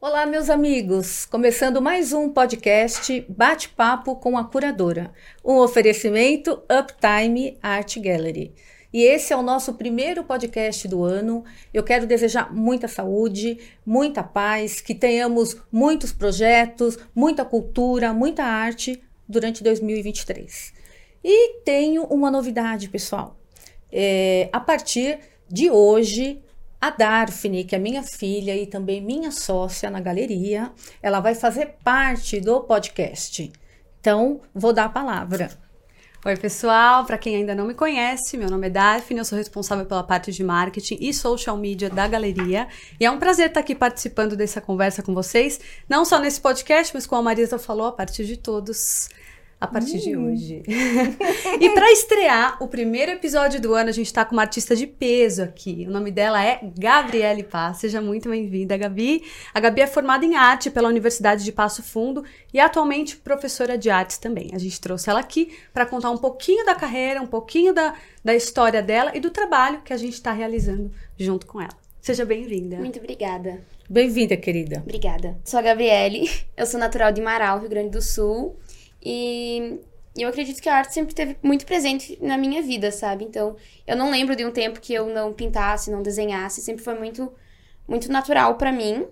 Olá, meus amigos! Começando mais um podcast Bate-Papo com a Curadora, um oferecimento Uptime Art Gallery. E esse é o nosso primeiro podcast do ano. Eu quero desejar muita saúde, muita paz, que tenhamos muitos projetos, muita cultura, muita arte durante 2023. E tenho uma novidade, pessoal. É, a partir de hoje, a Darfne, que é minha filha e também minha sócia na galeria, ela vai fazer parte do podcast. Então, vou dar a palavra. Oi, pessoal. Para quem ainda não me conhece, meu nome é Daphne, eu sou responsável pela parte de marketing e social media da galeria. E é um prazer estar aqui participando dessa conversa com vocês, não só nesse podcast, mas como a Marisa falou, a partir de todos a partir de hum. hoje. e para estrear o primeiro episódio do ano, a gente está com uma artista de peso aqui. O nome dela é Gabriele Paz. Seja muito bem-vinda, Gabi. A Gabi é formada em arte pela Universidade de Passo Fundo e atualmente professora de artes também. A gente trouxe ela aqui para contar um pouquinho da carreira, um pouquinho da, da história dela e do trabalho que a gente está realizando junto com ela. Seja bem-vinda. Muito obrigada. Bem-vinda, querida. Obrigada. Sou a Gabriele, eu sou natural de Marau, Rio Grande do Sul. E eu acredito que a arte sempre teve muito presente na minha vida, sabe? Então, eu não lembro de um tempo que eu não pintasse, não desenhasse, sempre foi muito muito natural para mim.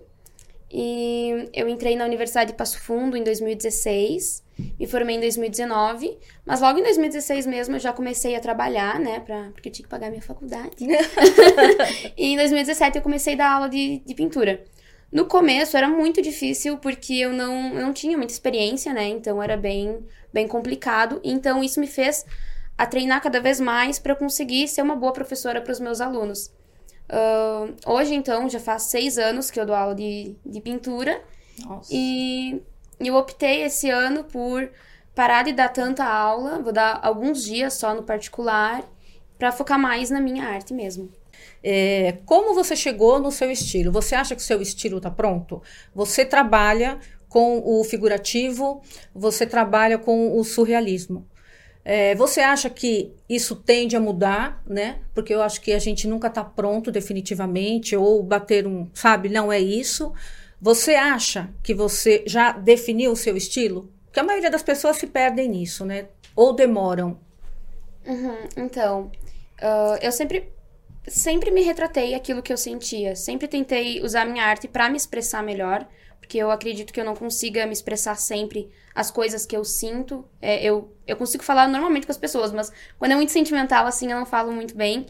E eu entrei na Universidade de Passo Fundo em 2016, me formei em 2019, mas logo em 2016 mesmo eu já comecei a trabalhar, né, pra, porque eu tinha que pagar minha faculdade. e em 2017 eu comecei a dar aula de, de pintura. No começo era muito difícil porque eu não, eu não tinha muita experiência, né? Então era bem, bem complicado. Então isso me fez a treinar cada vez mais para conseguir ser uma boa professora para os meus alunos. Uh, hoje, então, já faz seis anos que eu dou aula de, de pintura. Nossa. E eu optei esse ano por parar de dar tanta aula, vou dar alguns dias só no particular, para focar mais na minha arte mesmo. É, como você chegou no seu estilo? Você acha que o seu estilo está pronto? Você trabalha com o figurativo, você trabalha com o surrealismo. É, você acha que isso tende a mudar, né? Porque eu acho que a gente nunca está pronto definitivamente, ou bater um, sabe, não é isso. Você acha que você já definiu o seu estilo? Porque a maioria das pessoas se perdem nisso, né? Ou demoram. Uhum, então, uh, eu sempre sempre me retratei aquilo que eu sentia. Sempre tentei usar minha arte para me expressar melhor, porque eu acredito que eu não consiga me expressar sempre as coisas que eu sinto. É, eu, eu consigo falar normalmente com as pessoas, mas quando é muito sentimental, assim, eu não falo muito bem.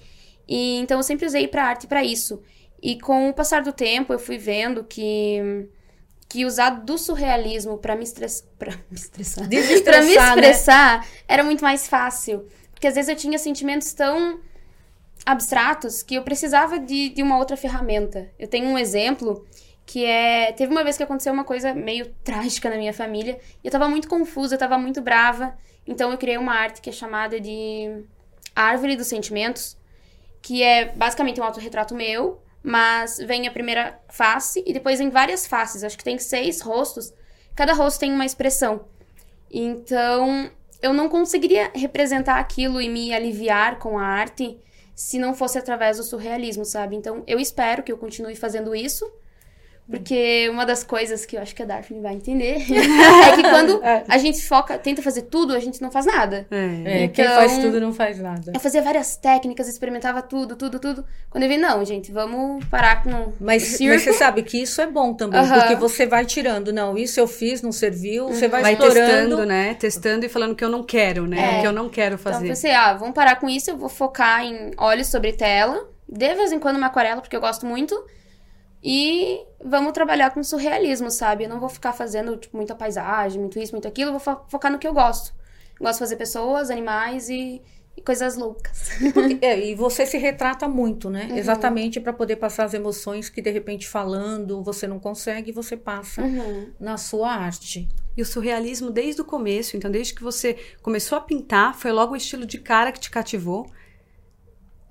E então eu sempre usei pra arte para isso. E com o passar do tempo, eu fui vendo que que usar do surrealismo para me estressar, para me estressar, para me expressar, né? era muito mais fácil, porque às vezes eu tinha sentimentos tão abstratos que eu precisava de, de uma outra ferramenta. Eu tenho um exemplo que é. Teve uma vez que aconteceu uma coisa meio trágica na minha família e eu tava muito confusa, eu tava muito brava. Então eu criei uma arte que é chamada de Árvore dos Sentimentos, que é basicamente um autorretrato meu, mas vem a primeira face e depois vem várias faces. Acho que tem seis rostos. Cada rosto tem uma expressão. Então eu não conseguiria representar aquilo e me aliviar com a arte se não fosse através do surrealismo, sabe? Então, eu espero que eu continue fazendo isso. Porque uma das coisas que eu acho que a Daphne vai entender é que quando é. a gente foca, tenta fazer tudo, a gente não faz nada. É, então, quem faz tudo não faz nada. Eu fazia várias técnicas, experimentava tudo, tudo, tudo. Quando eu vi, não, gente, vamos parar com mas, mas você sabe que isso é bom também, porque você vai tirando, não, isso eu fiz, não serviu, você vai, vai testando, né? Testando e falando que eu não quero, né? É. Que eu não quero fazer. Então, eu pensei, ah, vamos parar com isso, eu vou focar em olhos sobre tela, de vez em quando uma aquarela, porque eu gosto muito e vamos trabalhar com surrealismo, sabe? Eu não vou ficar fazendo, tipo, muita paisagem, muito isso, muito aquilo. Eu vou fo focar no que eu gosto. Eu gosto de fazer pessoas, animais e, e coisas loucas. Porque, é, e você se retrata muito, né? Uhum. Exatamente para poder passar as emoções que, de repente, falando, você não consegue, você passa uhum. na sua arte. E o surrealismo desde o começo, então, desde que você começou a pintar, foi logo o estilo de cara que te cativou?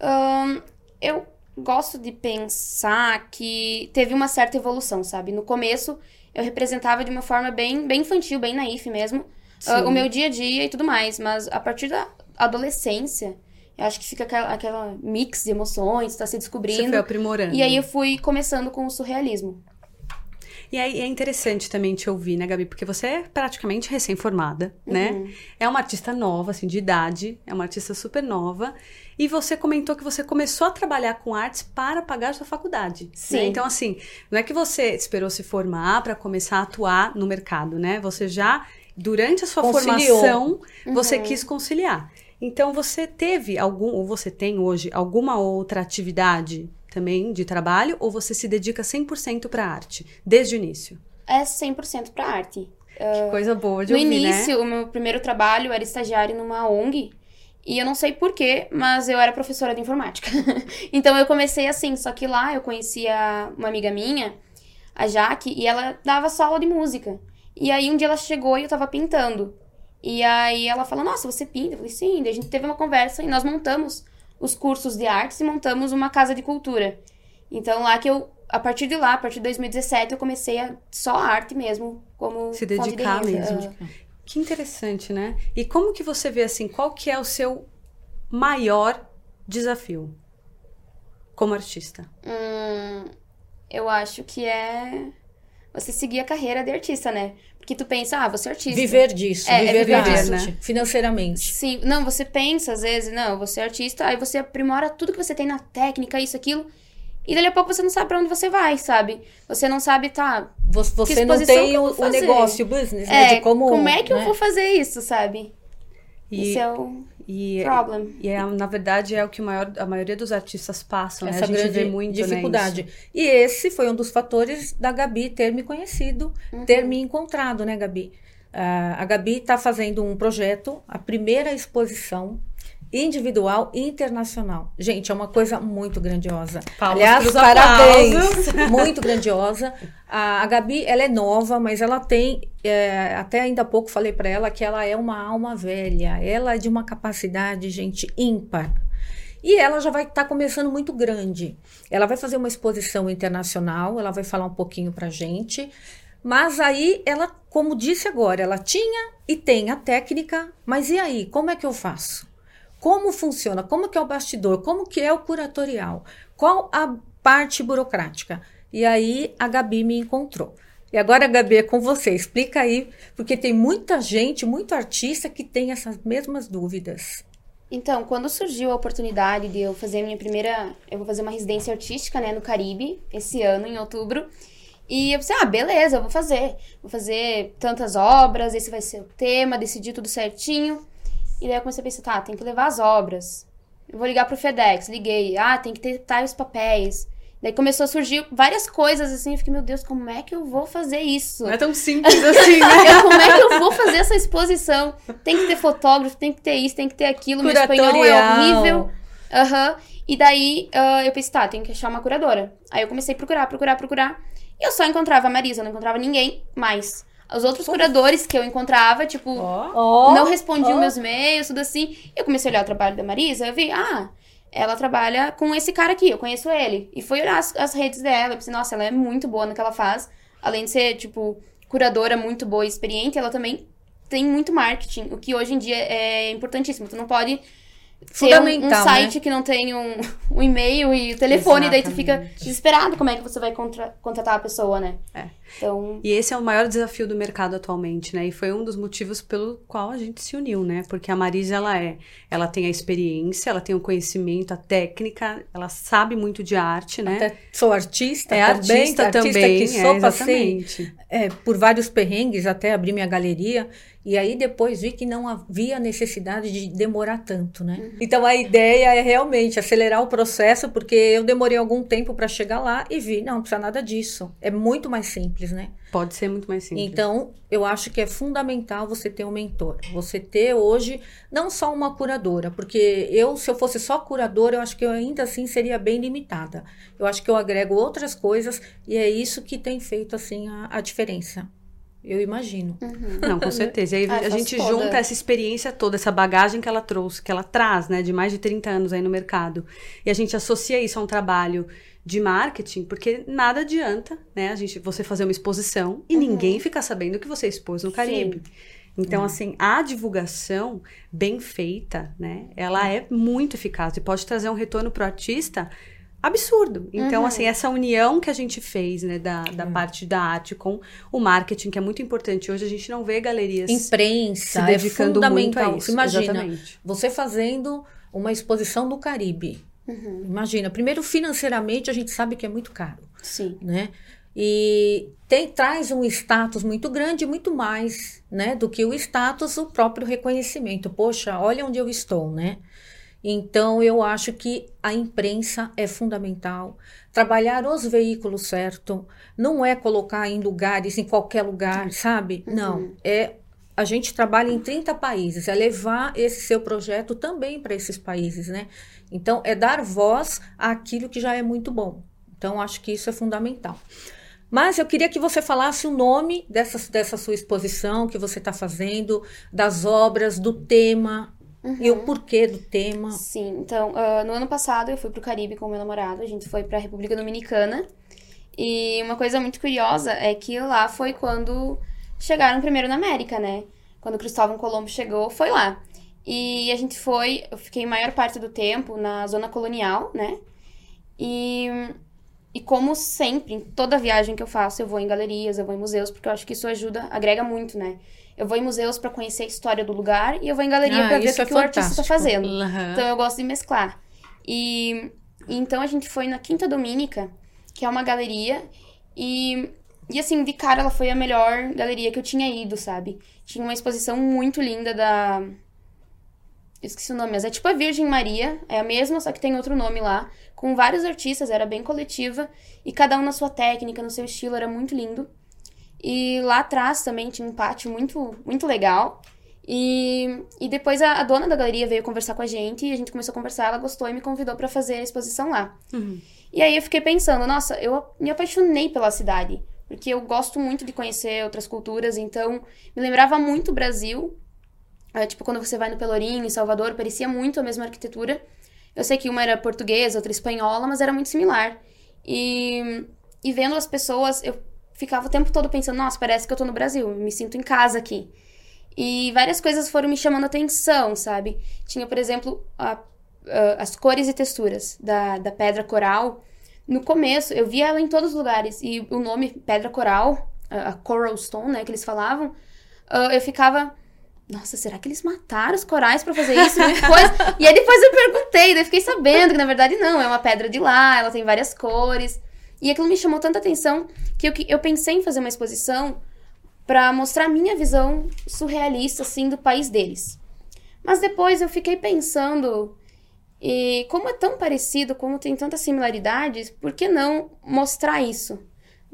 Um, eu gosto de pensar que teve uma certa evolução, sabe? No começo, eu representava de uma forma bem, bem infantil, bem naif mesmo, uh, o meu dia a dia e tudo mais. Mas a partir da adolescência, eu acho que fica aquela, aquela mix de emoções, tá se descobrindo. Você foi aprimorando. E aí eu fui começando com o surrealismo. E aí é interessante também te ouvir, né, Gabi? Porque você é praticamente recém-formada, né? Uhum. É uma artista nova, assim, de idade, é uma artista super nova. E você comentou que você começou a trabalhar com artes para pagar a sua faculdade. né? Sim. Então, assim, não é que você esperou se formar para começar a atuar no mercado, né? Você já, durante a sua Conciliou. formação, você Uhum. quis conciliar. Então, você teve algum, ou você tem hoje, alguma outra atividade também de trabalho, ou você se dedica 100% para a arte, desde o início? É 100% pra arte. Que coisa boa de no ouvir, início, né? o meu primeiro trabalho era estagiário numa ONG. E eu não sei porquê, mas eu era professora de informática. então eu comecei assim, só que lá eu conhecia uma amiga minha, a Jaque, e ela dava só aula de música. E aí um dia ela chegou e eu tava pintando. E aí ela falou, nossa, você pinta? Eu falei, sim. Daí a gente teve uma conversa e nós montamos os cursos de artes e montamos uma casa de cultura. Então lá que eu, a partir de lá, a partir de 2017, eu comecei a só arte mesmo, como Se dedicar mesmo. Que interessante, né? E como que você vê assim, qual que é o seu maior desafio como artista? Hum, eu acho que é você seguir a carreira de artista, né? Porque tu pensa, ah, você é artista. Viver disso, É, é viver da viver, arte, né? financeiramente. Sim, não, você pensa às vezes, não, você é artista, aí você aprimora tudo que você tem na técnica, isso, aquilo. E dali a pouco você não sabe pra onde você vai, sabe? Você não sabe, tá. Você, não tem eu o, o negócio, o business, né? É, De como, como, é que eu né? vou fazer isso, sabe? E, Esse é o e, problem. e é, na verdade é o que maior, a maioria dos artistas passam, né? essa A gente grande vê muito dificuldade. Né, isso. e esse foi um dos fatores da Gabi ter me conhecido, Uhum. ter me encontrado, né, Gabi? Ah, a Gabi está fazendo um projeto, a primeira exposição individual e internacional. Gente, é uma coisa muito grandiosa. Palmas Aliás, parabéns! muito grandiosa. A, a Gabi, ela é nova, mas ela tem, é, até ainda há pouco falei para ela que ela é uma alma velha. Ela é de uma capacidade, gente, ímpar. E ela já vai estar começando muito grande. Ela vai fazer uma exposição internacional, ela vai falar um pouquinho pra gente. Mas aí ela, como disse agora, ela tinha e tem a técnica, mas e aí, como é que eu faço? Como funciona? Como que é o bastidor? Como que é o curatorial? Qual a parte burocrática? E aí a Gabi me encontrou. E agora, Gabi, é com você. Explica aí, porque tem muita gente, muito artista que tem essas mesmas dúvidas. Então, quando surgiu a oportunidade de eu fazer minha primeira. Eu vou fazer uma residência artística, né, no Caribe, esse ano, em outubro. E eu pensei, ah, beleza, eu vou fazer. Vou fazer tantas obras, esse vai ser o tema, decidi tudo certinho. E daí eu comecei a pensar, tá, tem que levar as obras. Eu vou ligar pro FedEx, liguei. Ah, tem que ter tais papéis. Daí começou a surgir várias coisas assim. Eu fiquei, meu Deus, como é que eu vou fazer isso? Não é tão simples assim, né? Eu, como é que eu vou fazer essa exposição? Tem que ter fotógrafo, tem que ter isso, tem que ter aquilo. Meu espanhol é Curatorial. horrível. Aham. E daí ah, eu pensei, tá, tem que achar uma curadora. Aí eu comecei a procurar, procurar, procurar. E eu só encontrava a Marisa, eu não encontrava ninguém mais. Os outros curadores que eu encontrava, tipo, Ó, não respondiam ó. meus e-mails, tudo assim. E eu comecei a olhar o trabalho da Marisa, eu vi, ah, ela trabalha com esse cara aqui, eu conheço ele. E fui olhar as, as redes dela, eu pensei, nossa, ela é muito boa no que ela faz. Além de ser, tipo, curadora muito boa e experiente, ela também tem muito marketing, o que hoje em dia é importantíssimo. Tu não pode ter um, um Fundamental, né? site que não tem um, um e-mail e o telefone, daí tu fica Exatamente. desesperado como é que você vai contra- contratar a pessoa, né? É. Então, E esse é o maior desafio do mercado atualmente, né? E foi um dos motivos pelo qual a gente se uniu, né? Porque a Marisa, ela é, ela tem a experiência, ela tem o conhecimento, a técnica, ela sabe muito de arte, né? Até sou artista é também, artista artista também, que é, sou, passei exatamente. é, por vários perrengues até abrir minha galeria. E aí depois vi que não havia necessidade de demorar tanto, né? Então a ideia é realmente acelerar o processo, porque eu demorei algum tempo para chegar lá e vi, não, não precisa nada disso. É muito mais simples, né? Pode ser muito mais simples. Então, eu acho que é fundamental você ter um mentor. Você ter hoje não só uma curadora, porque eu, se eu fosse só curadora, eu acho que eu ainda assim seria bem limitada. Eu acho que eu agrego outras coisas e é isso que tem feito assim a, a diferença. Eu imagino. Não, com certeza. E aí Ah, a gente toda. junta essa experiência toda, essa bagagem que ela trouxe, que ela traz, né, de mais de 30 anos aí no mercado. E a gente associa isso a um trabalho de marketing, porque nada adianta, né, a gente você fazer uma exposição e ninguém ficar sabendo que você expôs no Caribe. Então, assim, a divulgação bem feita, né, ela é muito eficaz e pode trazer um retorno pro artista absurdo. Então, Uhum. assim, essa união que a gente fez, né, da, da Hum. parte da arte com o marketing, que é muito importante. Hoje a gente não vê galerias Imprensa, se dedicando é muito fundamental. a isso. Imagina, Exatamente. você fazendo uma exposição no Caribe. Uhum. Imagina, primeiro financeiramente a gente sabe que é muito caro, Sim. né? E tem, traz um status muito grande, muito mais, né, do que o status, o próprio reconhecimento. Poxa, olha onde eu estou, né? Então eu acho que a imprensa é fundamental. Trabalhar os veículos certo, não é colocar em lugares, em qualquer lugar, sabe? Não, é a gente trabalha em 30 países, é levar esse seu projeto também para esses países, né? Então, é dar voz àquilo que já é muito bom. Então, acho que isso é fundamental. Mas eu queria que você falasse o nome dessa, dessa sua exposição que você está fazendo, das obras, do tema e o porquê do tema. Sim, então, ah, no ano passado eu fui pro Caribe com o meu namorado, a gente foi pra República Dominicana. E uma coisa muito curiosa é que lá foi quando chegaram primeiro na América, né? Quando Cristóvão Colombo chegou, foi lá. E a gente foi, eu fiquei a maior parte do tempo na zona colonial, né? E, e como sempre, em toda viagem que eu faço, eu vou em galerias, eu vou em museus, porque eu acho que isso ajuda, agrega muito, né? Eu vou em museus pra conhecer a história do lugar e eu vou em galeria Ah, pra ver o que, é que o artista tá fantástico. fazendo. Aham. Então eu gosto de mesclar. E, e então a gente foi na Quinta Domínica, que é uma galeria, e, e assim, de cara ela foi a melhor galeria que eu tinha ido, sabe? Tinha uma exposição muito linda da. Eu esqueci o nome, mas é tipo a Virgem Maria, é a mesma, só que tem outro nome lá, com vários artistas, era bem coletiva, e cada um na sua técnica, no seu estilo, era muito lindo. E lá atrás também tinha um pátio muito, muito legal. E, e depois a, a dona da galeria veio conversar com a gente e a gente começou a conversar, ela gostou e me convidou pra fazer a exposição lá. Uhum. E aí eu fiquei pensando, nossa, eu me apaixonei pela cidade, porque eu gosto muito de conhecer outras culturas, então me lembrava muito o Brasil. É, tipo, quando você vai no Pelourinho, em Salvador, parecia muito a mesma arquitetura. Eu sei que uma era portuguesa, outra espanhola, mas era muito similar. E, e vendo as pessoas, eu ficava o tempo todo pensando, nossa, parece que eu tô no Brasil, me sinto em casa aqui. E várias coisas foram me chamando atenção, sabe? Tinha, por exemplo, a- a- as cores e texturas da, da pedra coral. No começo, eu via ela em todos os lugares. E o nome pedra coral, a a coral stone, né, que eles falavam, ah, eu ficava... Nossa, será que eles mataram os corais pra fazer isso? E depois, e aí depois eu perguntei, daí fiquei sabendo que na verdade não, é uma pedra de lá, ela tem várias cores. E aquilo me chamou tanta atenção que eu, eu pensei em fazer uma exposição pra mostrar a minha visão surrealista, assim, do país deles. Mas depois eu fiquei pensando, e como é tão parecido, como tem tantas similaridades, por que não mostrar isso?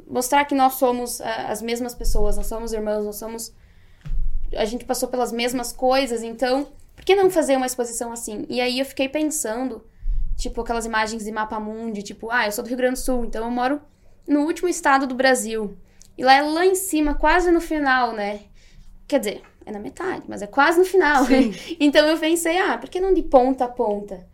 Mostrar que nós somos as mesmas pessoas, nós somos irmãos, nós somos. A gente passou pelas mesmas coisas, então, por que não fazer uma exposição assim? E aí eu fiquei pensando, tipo, aquelas imagens de mapa mundi, tipo, ah, eu sou do Rio Grande do Sul, então eu moro no último estado do Brasil. E lá é lá em cima, quase no final, né? Quer dizer, é na metade, mas é quase no final. Então eu pensei, ah, por que não de ponta a ponta?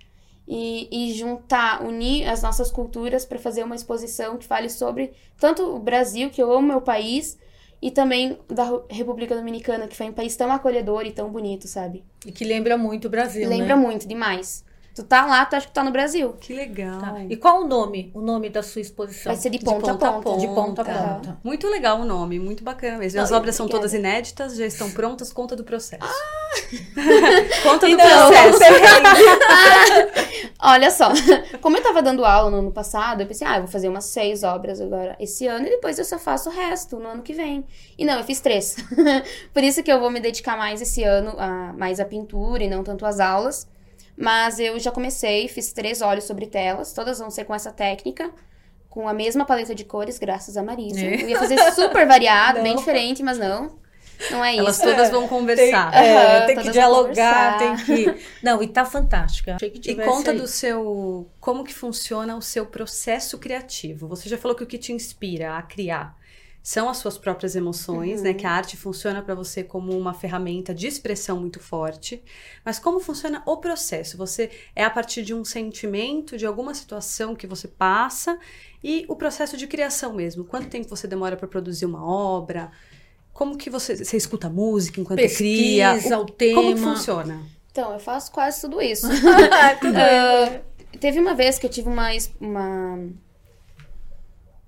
E, e juntar, unir as nossas culturas para fazer uma exposição que fale sobre tanto o Brasil, que eu amo meu país, e também da República Dominicana, que foi um país tão acolhedor e tão bonito, sabe? E que lembra muito o Brasil, Lembra né? muito, demais. Tu tá lá, tu acha que tá no Brasil. Que legal. Tá. E qual o nome? O nome da sua exposição? Vai ser de ponta, a ponta. De ponta a Aham. ponta. Muito legal o nome, muito bacana mesmo. Não, As obras são todas inéditas, já estão prontas, conta do processo. Ah! conta do Não, processo. Olha só, como eu tava dando aula no ano passado, eu pensei, ah, eu vou fazer umas seis obras agora esse ano e depois eu só faço o resto no ano que vem. E não, eu fiz três. Por isso que eu vou me dedicar mais esse ano a, mais à pintura e não tanto às aulas. Mas eu já comecei, fiz três olhos sobre telas, todas vão ser com essa técnica, com a mesma paleta de cores, graças a Marisa. É. Eu ia fazer super variado, bem Não. diferente, mas não. Não é Elas isso. todas vão Tem, conversar. é, Aham, tem que dialogar, tem que. Não, e tá fantástica. E conta aí. do seu. Como que funciona o seu processo criativo? Você já falou que o que te inspira a criar são as suas próprias emoções, Uhum. né? Que a arte funciona para você como uma ferramenta de expressão muito forte. Mas como funciona o processo? Você é a partir de um sentimento, de alguma situação que você passa e o processo de criação mesmo. Quanto tempo você demora para produzir uma obra? Como que você, você escuta música enquanto cria? Pesquisa, O- o tema. Como funciona? Então, eu faço quase tudo isso. Tudo. Ah, Teve uma vez que eu tive uma, uma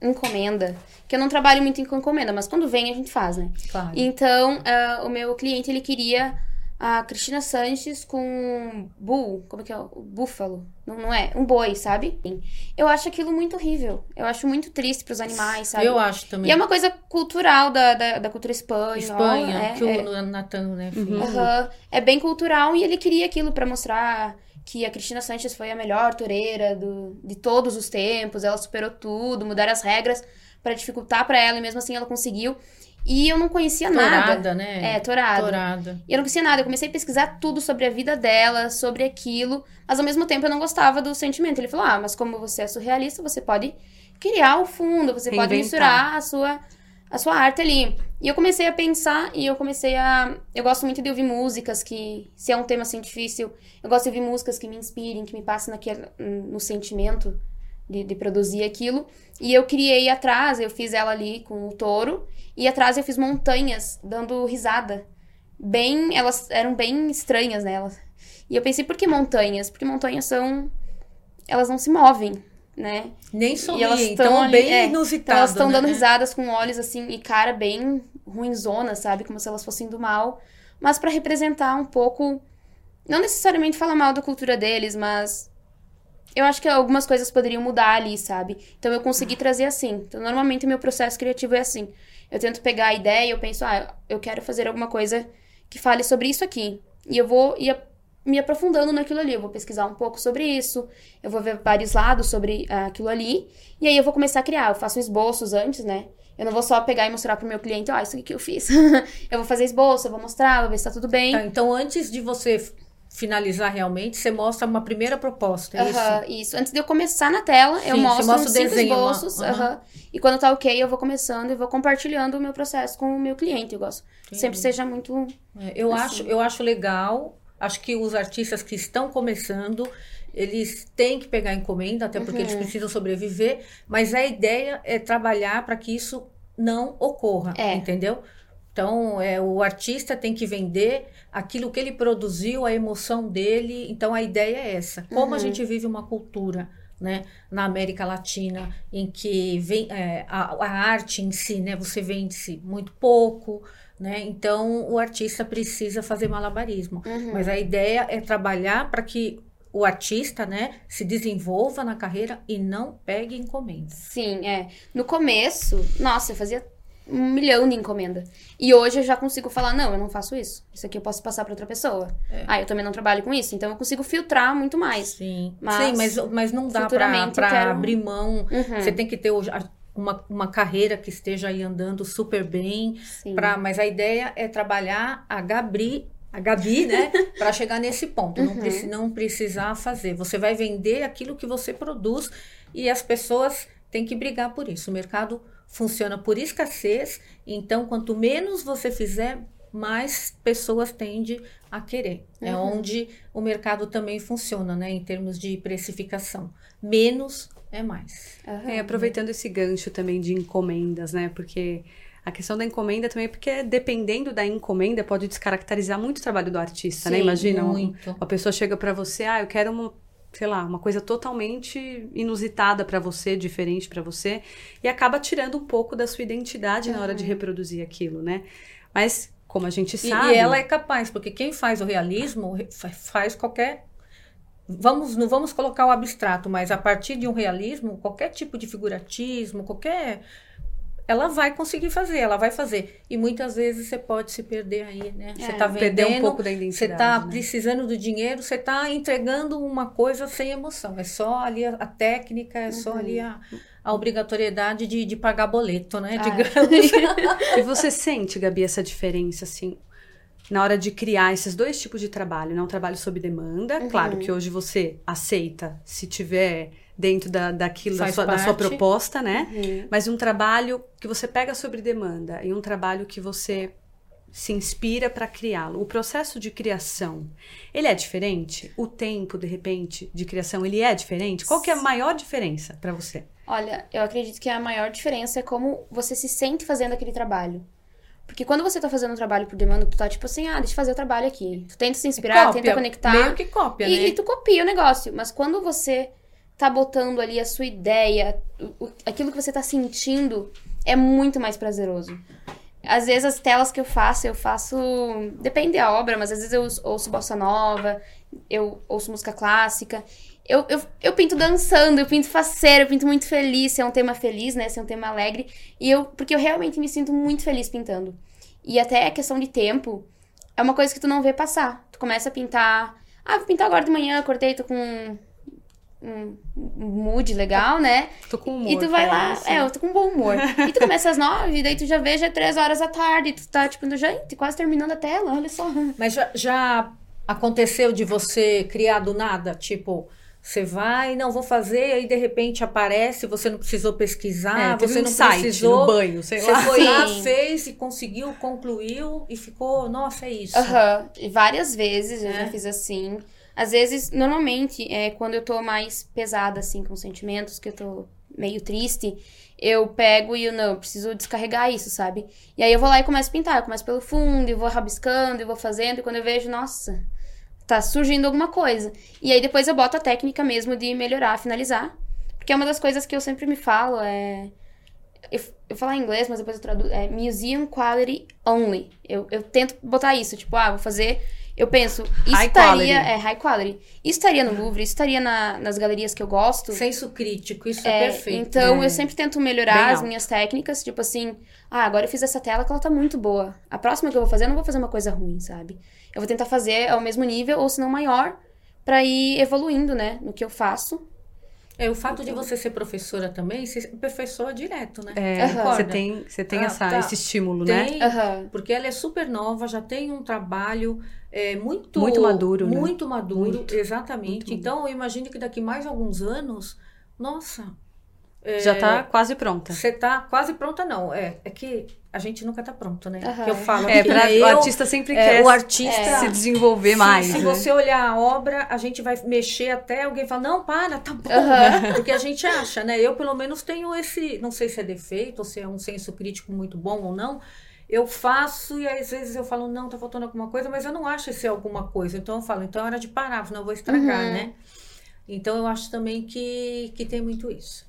encomenda, que eu não trabalho muito com encomenda, mas quando vem a gente faz, né? Claro. Então, ah, o meu cliente, ele queria a Cristina Sanches com bull, como é que é? O búfalo. Não, não é? Um boi, sabe? Eu acho aquilo muito horrível. Eu acho muito triste pros animais, sabe? Eu acho também. E é uma coisa cultural da, da, da cultura espanhola. Espanha, é, que é. o Natan, né, fez. Aham. É bem cultural e ele queria aquilo pra mostrar que a Cristina Sanches foi a melhor toureira do, de todos os tempos, ela superou tudo, mudaram as regras pra dificultar pra ela e mesmo assim ela conseguiu. E eu não conhecia nada. Torada, né? É, torada. Torada. E eu não conhecia nada, eu comecei a pesquisar tudo sobre a vida dela, sobre aquilo, mas ao mesmo tempo eu não gostava do sentimento. Ele falou: "Ah, mas como você é surrealista, você pode criar o fundo, você pode Reinventar. misturar a sua a sua arte ali". E eu comecei a pensar e eu comecei a eu gosto muito de ouvir músicas que se é um tema assim difícil, eu gosto de ouvir músicas que me inspirem, que me passem naquele no sentimento de, de produzir aquilo. E eu criei atrás, eu fiz ela ali com o touro, e atrás eu fiz montanhas dando risada. Bem, elas eram bem estranhas, né? Elas- E eu pensei, por que montanhas? Porque montanhas são. Elas não se movem, né? Nem e sorri, elas então estão ali. bem é, inusitado. então elas estão né? dando risadas com olhos assim e cara bem ruinzona, sabe? Como se elas fossem do mal. Mas pra representar um pouco. Não necessariamente falar mal da cultura deles, mas. Eu acho que algumas coisas poderiam mudar ali, sabe? Então eu consegui trazer assim. Então normalmente o meu processo criativo é assim. Eu tento pegar a ideia e eu penso, ah, eu quero fazer alguma coisa que fale sobre isso aqui. E eu vou a- me aprofundando naquilo ali. Eu vou pesquisar um pouco sobre isso, eu vou ver vários lados sobre ah, aquilo ali. E aí eu vou começar a criar. Eu faço esboços antes, né? Eu não vou só pegar e mostrar pro meu cliente, ó, isso aqui que eu fiz. eu vou fazer esboço, eu vou mostrar, vou ver se tá tudo bem. Tá, então, antes de você finalizar realmente, você mostra uma primeira proposta, é Aham, isso. Antes de eu começar na tela, eu Sim, você mostro mostra uns cinco desenho, uma- esboços. aham. aham. E quando tá ok, eu vou começando e vou compartilhando o meu processo com o meu cliente. Eu gosto. Entendi. Sempre seja muito. isso? É, eu, Assim. acho, eu acho legal, acho que os artistas que estão começando, eles têm que pegar encomenda, até porque Uhum. eles precisam sobreviver, mas a ideia é trabalhar para que isso não ocorra, É. entendeu? Então, é, o artista tem que vender aquilo que ele produziu, a emoção dele. Então, a ideia é essa. Como a Uhum. gente vive uma cultura, né, na América Latina, em que vem, é, a, a arte em si, né, você vende-se muito pouco, né? Então, o artista precisa fazer malabarismo. Uhum. Mas a ideia é trabalhar para que o artista, né, se desenvolva na carreira e não pegue encomendas. Sim, é. No começo, nossa, eu fazia um milhão de encomenda. E hoje eu já consigo falar, não, eu não faço isso. Isso aqui eu posso passar para outra pessoa. É. Ah, eu também não trabalho com isso. Então eu consigo filtrar muito mais. Sim, Mas, Sim, mas, mas não dá para quero- abrir mão. Uhum. Você tem que ter a- uma, uma carreira que esteja aí andando super bem. Sim. Pra, mas a ideia é trabalhar a Gabi, a Gabi, né? para chegar nesse ponto. Não, Uhum. preci- não precisar fazer. Você vai vender aquilo que você produz e as pessoas têm que brigar por isso. O mercado funciona por escassez, então quanto menos você fizer, mais pessoas tendem a querer. É Uhum. onde o mercado também funciona, né? Em termos de precificação. Menos é mais. Aham. É, aproveitando esse gancho também de encomendas, né? Porque a questão da encomenda também, porque dependendo da encomenda, pode descaracterizar muito o trabalho do artista, né? Sim, Imagina, um- muito. uma pessoa chega pra você, ah, eu quero uma, sei lá, uma coisa totalmente inusitada pra você, diferente pra você, e acaba tirando um pouco da sua identidade na hora de reproduzir aquilo, né? Mas como a gente E, sabe, e ela é capaz, porque quem faz o realismo re- fa- faz qualquer. Vamos, não vamos colocar o abstrato, mas a partir de um realismo, qualquer tipo de figuratismo, qualquer. Ela vai conseguir fazer, ela vai fazer. E muitas vezes você pode se perder aí, né? Você É, tá vendendo, perder um pouco da você identidade. tá né? precisando do dinheiro, você tá entregando uma coisa sem emoção. É só ali a, a técnica, é só ali a, a obrigatoriedade de, de pagar boleto, né? Ah. Digamos. E você sente, Gabi, essa diferença, assim, na hora de criar esses dois tipos de trabalho, né? Um trabalho sob demanda, Uhum. claro que hoje você aceita se tiver dentro da, daquilo, da sua, da sua proposta, né? Uhum. Mas um trabalho que você pega sobre demanda e um trabalho que você se inspira para criá-lo. O processo de criação, ele é diferente? O tempo, de repente, de criação, ele é diferente? Qual que é a maior diferença para você? Olha, eu acredito que a maior diferença é como você se sente fazendo aquele trabalho. Porque quando você tá fazendo um trabalho por demanda, tu tá tipo assim, ah, deixa eu fazer o trabalho aqui. Tu tenta se inspirar, tenta conectar. Meio que cópia, e, né? e tu copia o negócio. Mas quando você tá botando ali a sua ideia, o- o- aquilo que você tá sentindo, é muito mais prazeroso. Às vezes as telas que eu faço, eu faço. Depende da obra, mas às vezes eu ouço bossa nova, eu ouço música clássica. Eu, eu, eu pinto dançando, eu pinto faceiro, eu pinto muito feliz, se é um tema feliz, né? Se é um tema alegre. E eu, porque eu realmente me sinto muito feliz pintando. E até a questão de tempo é uma coisa que tu não vê passar. Tu começa a pintar. Ah, vou pintar agora de manhã, acordei, tô com um, um mood legal, né? Tô com humor. E tu vai lá, isso. é, eu tô com bom humor. e tu começa às nove, daí tu já vê, já é três horas da tarde, e tu tá, tipo, gente, quase terminando a tela, olha só. Mas já, já aconteceu de você criar do nada? Tipo, você vai, não vou fazer, aí de repente aparece, você não precisou pesquisar, É, você um não site precisou. no banho, sei Você lá. foi lá, fez e conseguiu, concluiu e ficou, nossa, é isso. Aham. E Várias vezes eu É. já fiz assim. Às vezes, normalmente, é quando eu tô mais pesada, assim, com sentimentos, que eu tô meio triste, eu pego e eu, não, eu preciso descarregar isso, sabe? E aí eu vou lá e começo a pintar. Eu começo pelo fundo, e vou rabiscando, e vou fazendo, e quando eu vejo, nossa, tá surgindo alguma coisa. E aí depois eu boto a técnica mesmo de melhorar, finalizar. Porque é uma das coisas que eu sempre me falo, é... Eu, eu falo em inglês, mas depois eu traduzo. É museum quality only. Eu, eu tento botar isso, tipo, ah, vou fazer. Eu penso, isso High estaria. quality. É, high quality. Isso estaria no Louvre, isso estaria na- nas galerias que eu gosto. Senso crítico, isso é, É, perfeito. então É. eu sempre tento melhorar Bem as alto. minhas técnicas, tipo assim, ah, agora eu fiz essa tela que ela tá muito boa. A próxima que eu vou fazer, eu não vou fazer uma coisa ruim, sabe? Eu vou tentar fazer ao mesmo nível, ou se não maior, pra ir evoluindo, né, no que eu faço. É, o fato de você ser professora também, você aperfeiçoa direto, né? É, você tem, você tem Ah, essa, tá. esse estímulo, né? Tem, Aham. porque ela é super nova, já tem um trabalho é, muito... Muito maduro, né? Muito maduro, Muito. exatamente. Muito então, eu imagino que daqui mais alguns anos, nossa... é, Já tá quase pronta. Você tá quase pronta, não. É, é que a gente nunca tá pronto, né? Aham. Que eu falo É, pra, né? o Eu- artista sempre é, quer o artista se desenvolver se, mais. Se né? você olhar a obra, a gente vai mexer até alguém falar, não, para, tá bom. Aham. Porque a gente acha, né? Eu, pelo menos, tenho esse, não sei se é defeito ou se é um senso crítico muito bom ou não. Eu faço e às vezes eu falo, não, tá faltando alguma coisa, mas eu não acho esse alguma coisa. Então eu falo, então é hora de parar, senão eu vou estragar, Uhum. né? Então eu acho também que, que tem muito isso.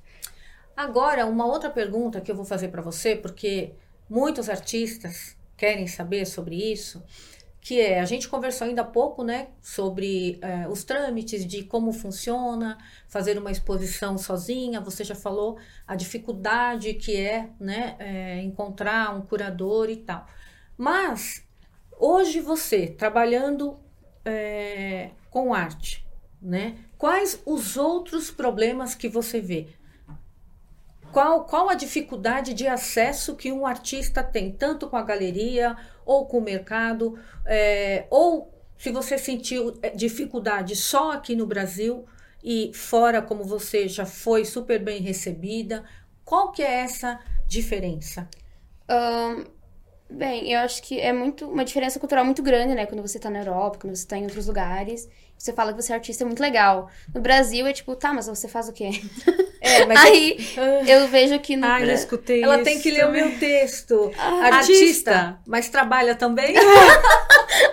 Agora, uma outra pergunta que eu vou fazer para você, porque muitos artistas querem saber sobre isso, que é, a gente conversou ainda há pouco, né, sobre eh, os trâmites de como funciona fazer uma exposição sozinha, você já falou a dificuldade que é, né, eh, encontrar um curador e tal. Mas, hoje você, trabalhando eh, com arte, né, quais os outros problemas que você vê? Qual, qual a dificuldade de acesso que um artista tem, tanto com a galeria ou com o mercado, é, ou se você sentiu é, dificuldade só aqui no Brasil e fora, como você já foi super bem recebida, qual que é essa diferença? Ahn, bem, eu acho que é muito uma diferença cultural muito grande, né? Quando você tá na Europa, quando você tá em outros lugares. Você fala que você é artista, é muito legal. No Brasil é tipo, tá, mas você faz o quê? É, mas Aí Ah, eu vejo que no. Ai, já Bra- escutei ela isso. tem que ler o meu texto. Ah, artista, artista. mas trabalha também?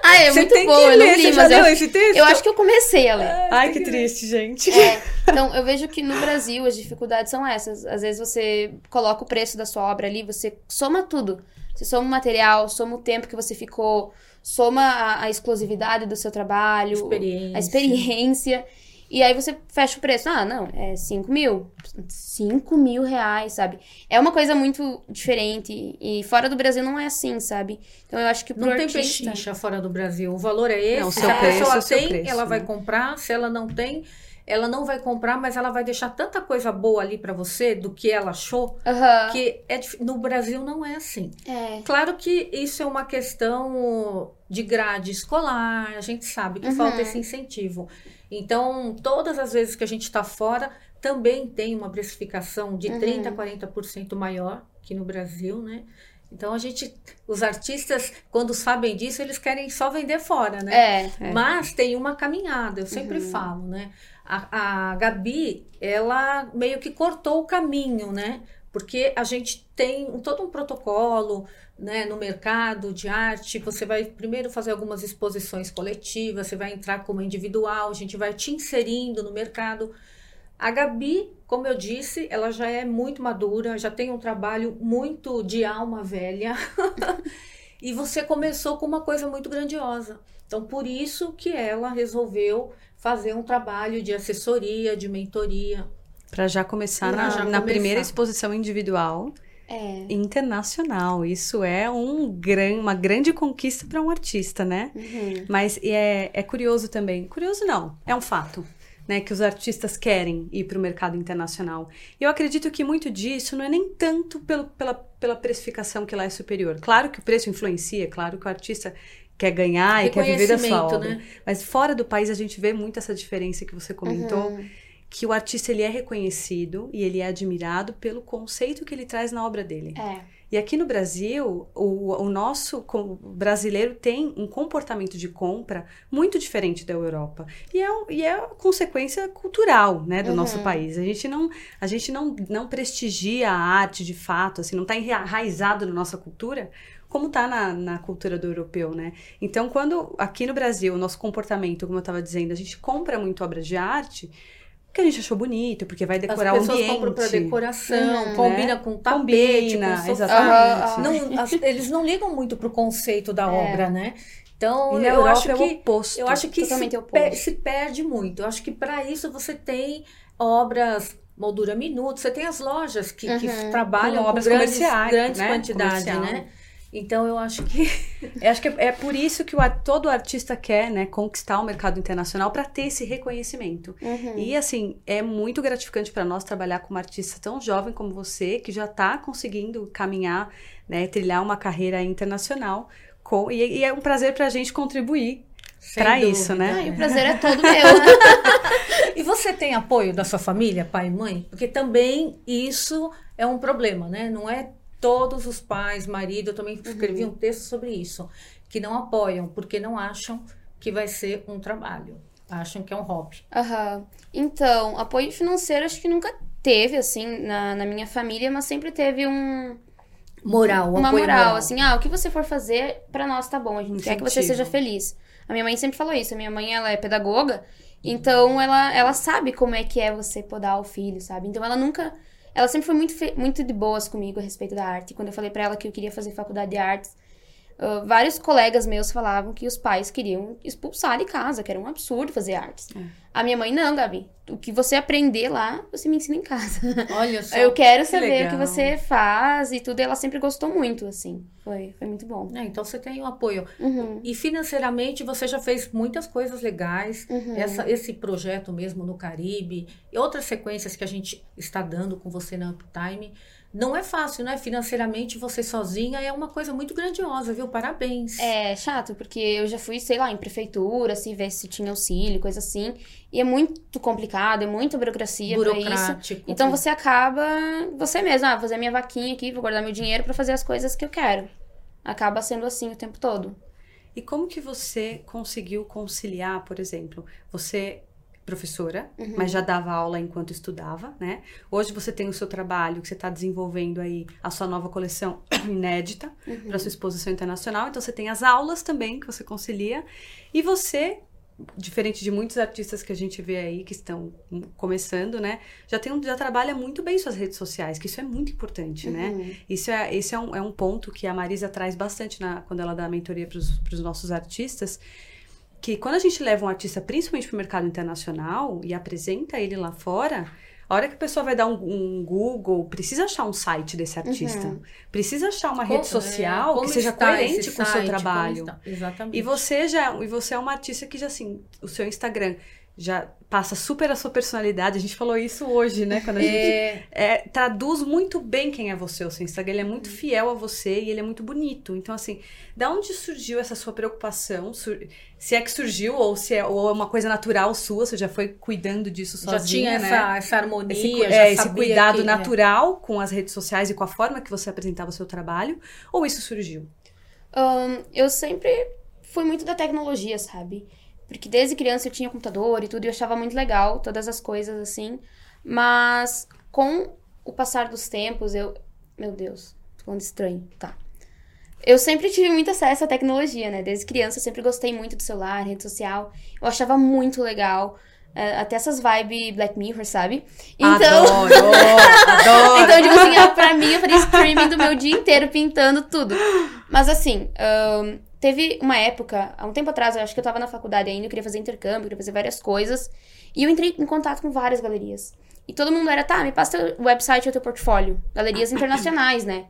Ah, é Você muito tem bom, que eu ler. li, Você já mas eu, leu esse texto? eu acho que eu comecei a ler. Ai, que triste, gente. É, então, eu vejo que no Brasil as dificuldades são essas. Às vezes você coloca o preço da sua obra ali, você soma tudo. Você soma o material, soma o tempo que você ficou, soma a, a exclusividade do seu trabalho, Experiência. a experiência. E aí você fecha o preço. Ah, não, é 5 mil. 5 mil reais, sabe? É uma coisa muito diferente. E fora do Brasil não é assim, sabe? Então eu acho que pro Não tem artista... pechincha fora do Brasil. O valor é esse. Não, o se seu a preço pessoa é o seu tem, preço, ela vai né? comprar. Se ela não tem, ela não vai comprar, mas ela vai deixar tanta coisa boa ali pra você do que ela achou, Aham. que é no Brasil não é assim. É. Claro que isso é uma questão de grade escolar, a gente sabe que Uhum. falta esse incentivo. Então, todas as vezes que a gente está fora, também tem uma precificação de Uhum. 30% a 40% maior que no Brasil, né? Então, a gente, os artistas, quando sabem disso, eles querem só vender fora, né? É. É. Mas tem uma caminhada, eu sempre Uhum. falo, né? A, a Gabi, ela meio que cortou o caminho, né? Porque a gente tem todo um protocolo, né, no mercado de arte. Você vai primeiro fazer algumas exposições coletivas, você vai entrar como individual, a gente vai te inserindo no mercado. A Gabi, como eu disse, ela já é muito madura, já tem um trabalho muito de alma velha. e você começou com uma coisa muito grandiosa. Então, por isso que ela resolveu fazer um trabalho de assessoria, de mentoria. Para já começar Pra na, já na começar. primeira exposição individual É. internacional. Isso é um gran, uma grande conquista para um artista, né? Uhum. Mas é, é curioso também. Curioso não, é um fato. Né, que os artistas querem ir para o mercado internacional. E eu acredito que muito disso não é nem tanto pelo, pela, pela precificação que lá é superior. Claro que o preço influencia, claro que o artista quer ganhar e quer viver da sua obra. né? Mas fora do país a gente vê muito essa diferença que você comentou, que o artista ele é reconhecido e ele é admirado pelo conceito que ele traz na obra dele. É. E aqui no Brasil, o, o nosso o brasileiro tem um comportamento de compra muito diferente da Europa. E é, um- e é consequência cultural, né, do nosso país. A gente, não, a gente não, não prestigia a arte de fato, assim, não está enraizado na nossa cultura como está na, na cultura do europeu, né? Então, quando aqui no Brasil, o nosso comportamento, como eu estava dizendo, a gente compra muito obras de arte porque a gente achou bonito, porque vai decorar As o pessoas ambiente. compram para decoração, Uhum, combina né? com tapete, Combina, com exatamente. Não, as- eles não ligam muito pro conceito da É. obra, né? Então, E eu acho é o que oposto. eu acho que se, se perde muito. Eu acho que para isso você tem obras moldura minuto, você tem as lojas que, que Uhum. trabalham Com com, obras grandes, comerciais, grandes né? quantidades, Comercial. né? Então eu acho que Eu acho que é, é por isso que o todo artista quer, né, conquistar o mercado internacional para ter esse reconhecimento. Uhum. E assim, é muito gratificante para nós trabalhar com uma artista tão jovem como você, que já está conseguindo caminhar, né, trilhar uma carreira internacional. Com, e, e é um prazer para a gente contribuir para isso, né? E o prazer é todo meu. E você tem apoio da sua família, pai e mãe? Porque também isso é um problema, né? Não é todos os pais, marido, eu também escrevi um texto sobre isso, que não apoiam, porque não acham que vai ser um trabalho. Acham que é um hobby. Aham. Então, apoio financeiro acho que nunca teve, assim, na, na minha família, mas sempre teve um, Moral, um uma moral, moral. assim, ah, o que você for fazer, pra nós tá bom, a gente quer que você Incentivo. seja feliz. A minha mãe sempre falou isso, a minha mãe, ela é pedagoga, então ela, ela sabe como é que é você podar o filho, sabe? Então ela nunca, ela sempre foi muito, muito de boas comigo a respeito da arte. Quando eu falei pra ela que eu queria fazer faculdade de artes, ah, vários colegas meus falavam que os pais queriam expulsar de casa, que era um absurdo fazer artes. A minha mãe, não, Gabi, o que você aprender lá, você me ensina em casa. Olha só. Eu quero que saber o que legal. você faz e tudo. E ela sempre gostou muito, assim. Foi, foi muito bom. É, então você tem o apoio. Uhum, E financeiramente você já fez muitas coisas legais. uhum. Essa, esse projeto mesmo no Caribe e outras sequências que a gente está dando com você na Uptime. Não é fácil, né? Financeiramente você sozinha é uma coisa muito grandiosa, viu? Parabéns. É chato, porque eu já fui, sei lá, em prefeitura, assim, ver se tinha auxílio, coisa assim. E é muito complicado, é muita burocracia burocrático. Então você acaba, você mesmo, ah, vou fazer minha vaquinha aqui, vou guardar meu dinheiro pra fazer as coisas que eu quero. Acaba sendo assim o tempo todo. E como que você conseguiu conciliar, por exemplo, você professora, Uhum. mas já dava aula enquanto estudava, né? Hoje você tem o seu trabalho, que você está desenvolvendo aí a sua nova coleção inédita Uhum. para sua exposição internacional. Então você tem as aulas também que você concilia e você diferente de muitos artistas que a gente vê aí que estão começando, né? Já tem já trabalha muito bem suas redes sociais, que isso é muito importante, né? Uhum. Isso é, esse é um, é um ponto que a Marisa traz bastante na, quando ela dá a mentoria para os nossos artistas, que quando a gente leva um artista principalmente para o mercado internacional e apresenta ele lá fora, a hora que a pessoa vai dar um, um Google, precisa achar um site desse artista, Uhum. precisa achar uma Como- rede social é, como que seja coerente com o seu trabalho. Exatamente. E você já, e você é uma artista que já assim, o seu Instagram já passa super a sua personalidade. A gente falou isso hoje, né? Quando a gente É, é, traduz muito bem quem é você, o seu Instagram. Ele é muito fiel a você e ele é muito bonito. Então, assim, da onde surgiu essa sua preocupação? Se é que surgiu ou se é, ou é uma coisa natural sua, você já foi cuidando disso já sozinha, tinha né? essa, essa harmonia, Esse, já é, esse cuidado que- é. natural com as redes sociais e com a forma que você apresentava o seu trabalho? Ou isso surgiu? Ahn, eu sempre fui muito da tecnologia, sabe? Porque desde criança eu tinha computador e tudo, e eu achava muito legal todas as coisas assim. Mas com o passar dos tempos, eu. Meu Deus, tô falando estranho. Tá. Eu sempre tive muito acesso à tecnologia, né? Desde criança eu sempre gostei muito do celular, rede social. Eu achava muito legal. é, até essas vibes Black Mirror, sabe? Então, Adoro, adoro. então tipo assim, ó, pra mim eu faria streaming do meu dia inteiro pintando tudo. Mas assim, ahn, teve uma época, há um tempo atrás, eu acho que eu tava na faculdade ainda, eu queria fazer intercâmbio, queria fazer várias coisas. E eu entrei em contato com várias galerias. E todo mundo era, tá, me passa teu website ou teu portfólio. Galerias internacionais, né?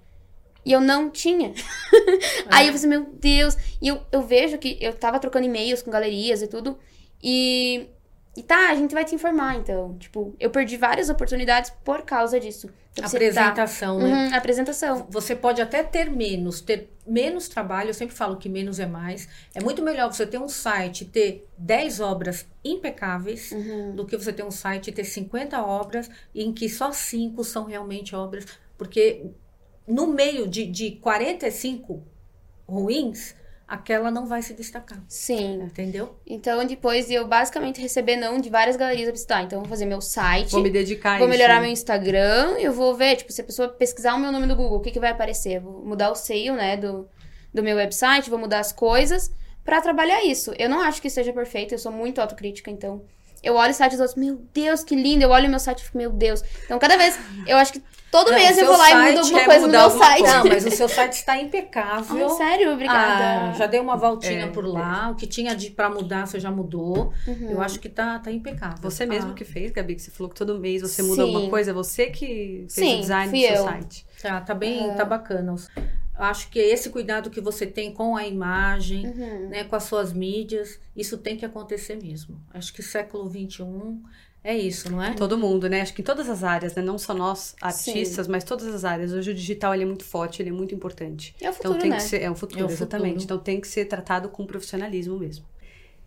E eu não tinha. Aí eu pensei, meu Deus. E eu, eu vejo que eu tava trocando e-mails com galerias e tudo. E, e tá, a gente vai te informar, então. Tipo, eu perdi várias oportunidades por causa disso. Tá- Apresentação, né? Uhum, apresentação. Você pode até ter menos, ter menos trabalho, eu sempre falo que menos é mais. É muito melhor você ter um site e ter 10 obras impecáveis Uhum. do que você ter um site e ter 50 obras em que só 5 são realmente obras. Porque no meio de, de 45 ruins, aquela não vai se destacar. Sim. Entendeu? Então, depois de eu basicamente receber não de várias galerias, eu pensei, tá, então eu vou fazer meu site. Vou me dedicar a Vou isso. melhorar meu Instagram, eu vou ver, tipo, se a pessoa pesquisar o meu nome no Google, o que, que vai aparecer? Vou mudar o seio, né, do, do meu website, vou mudar as coisas pra trabalhar isso. Eu não acho que seja perfeito, eu sou muito autocrítica, então. Eu olho o site dos outros, meu Deus, que lindo. Eu olho o meu site e fico, meu Deus. Então, cada vez, eu acho que todo Não, mês eu vou lá e mudo alguma quer coisa no meu site. Não, mas o seu site está impecável. Ai, sério, obrigada. Ah, já dei uma voltinha É, por lá. O que tinha de para mudar, você já mudou. Uhum. Eu acho que tá, tá impecável. Você mesmo Ah, que fez, Gabi, que você falou que todo mês você muda Sim. alguma coisa, você que fez Sim, o design fui do seu eu. site. Tá, tá bem, tá bacana. Eu Acho que esse cuidado que você tem com a imagem, Uhum. né, com as suas mídias, isso tem que acontecer mesmo. Acho que século XXI é isso, não é? Todo mundo, né? Acho que em todas as áreas, né? Não só nós, artistas, mas todas as áreas. Hoje o digital ele é muito forte, ele é muito importante. É o futuro, então tem né? que ser, é o futuro, É o exatamente. futuro. Então tem que ser tratado com profissionalismo mesmo.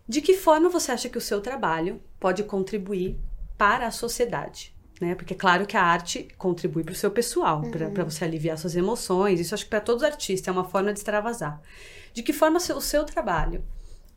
De que forma você acha que o seu trabalho pode contribuir para a sociedade? Né? Porque é claro que a arte contribui para o seu pessoal, para você aliviar suas emoções. Isso acho que para todos os artistas é uma forma de extravasar. De que forma o seu trabalho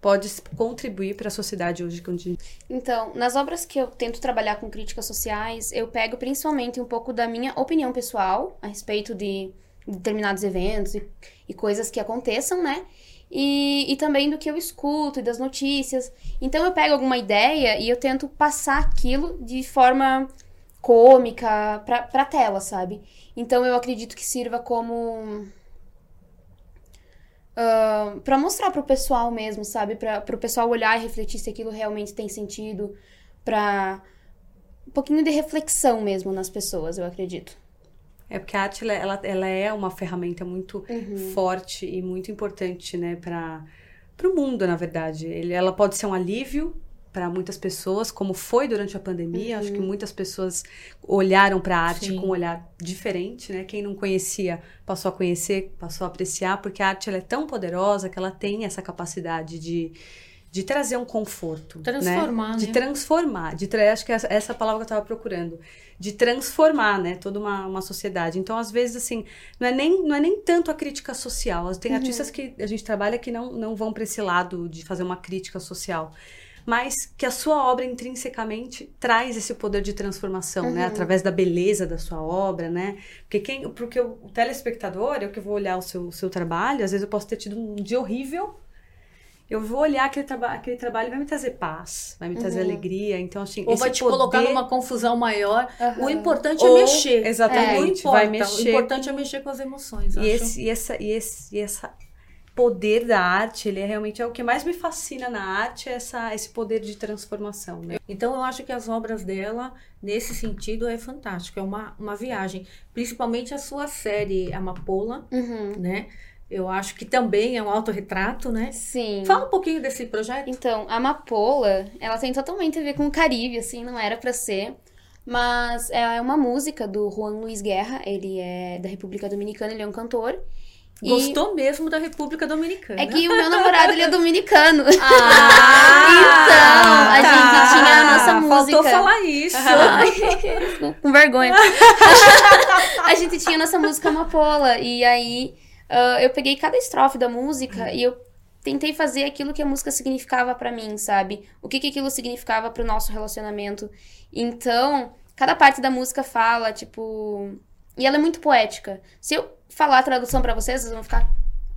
pode contribuir para a sociedade hoje? onde- Então, nas obras que eu tento trabalhar com críticas sociais, eu pego principalmente um pouco da minha opinião pessoal a respeito de determinados eventos e, e coisas que aconteçam, né? E, e também do que eu escuto e das notícias. Então, eu pego alguma ideia e eu tento passar aquilo de forma cômica pra, pra tela, sabe? Então, eu acredito que sirva como. Ah, pra mostrar pro pessoal mesmo, sabe? Pra, pro pessoal olhar e refletir se aquilo realmente tem sentido. Pra. Um pouquinho de reflexão mesmo nas pessoas, eu acredito. É porque a arte ela, ela, é uma ferramenta muito forte e muito importante, né, para o mundo, na verdade. Ele, ela pode ser um alívio para muitas pessoas, como foi durante a pandemia. Acho que muitas pessoas olharam para a arte Sim. com um olhar diferente, né? Quem não conhecia passou a conhecer, passou a apreciar, porque a arte ela é tão poderosa que ela tem essa capacidade de de trazer um conforto, Transformar, né? de né? transformar, de tra... acho que essa, essa palavra que eu estava procurando, de transformar, né, toda uma, uma sociedade. Então, às vezes, assim, não é nem, não é nem tanto a crítica social. Tem artistas que a gente trabalha que não, não vão para esse lado de fazer uma crítica social. Mas que a sua obra intrinsecamente traz esse poder de transformação, né? Através da beleza da sua obra, né? Porque quem, porque o, o telespectador, eu que vou olhar o seu, o seu trabalho, às vezes eu posso ter tido um dia horrível, eu vou olhar aquele, traba aquele trabalho vai me trazer paz, vai me trazer alegria. Então, assim, Ou vai te poder... colocar numa confusão maior. O importante Ou- é mexer. exatamente, Não importa. vai O mexer. importante é mexer com as emoções. E esse, e essa, e esse, e essa poder da arte, ele é realmente é o que mais me fascina na arte, é essa, esse poder de transformação, né? Então eu acho que as obras dela, nesse sentido, é fantástico. É uma, uma viagem. Principalmente a sua série Amapola, Uhum. né? Eu acho que também é um autorretrato, né? Sim. Fala um pouquinho desse projeto. Então, a Amapola, ela tem totalmente a ver com o Caribe, assim, não era pra ser. Mas é uma música do Juan Luiz Guerra, ele é da República Dominicana, ele é um cantor. E Gostou mesmo da República Dominicana. É que o meu namorado, ele é dominicano. Ah, então, a gente tinha a nossa música. Faltou falar isso. Com vergonha. a gente tinha nossa música Amapola. E aí ah, eu peguei cada estrofe da música e eu tentei fazer aquilo que a música significava pra mim, sabe? O que, que aquilo significava pro nosso relacionamento. Então, cada parte da música fala, tipo. E ela é muito poética. Se eu falar a tradução pra vocês, vocês vão ficar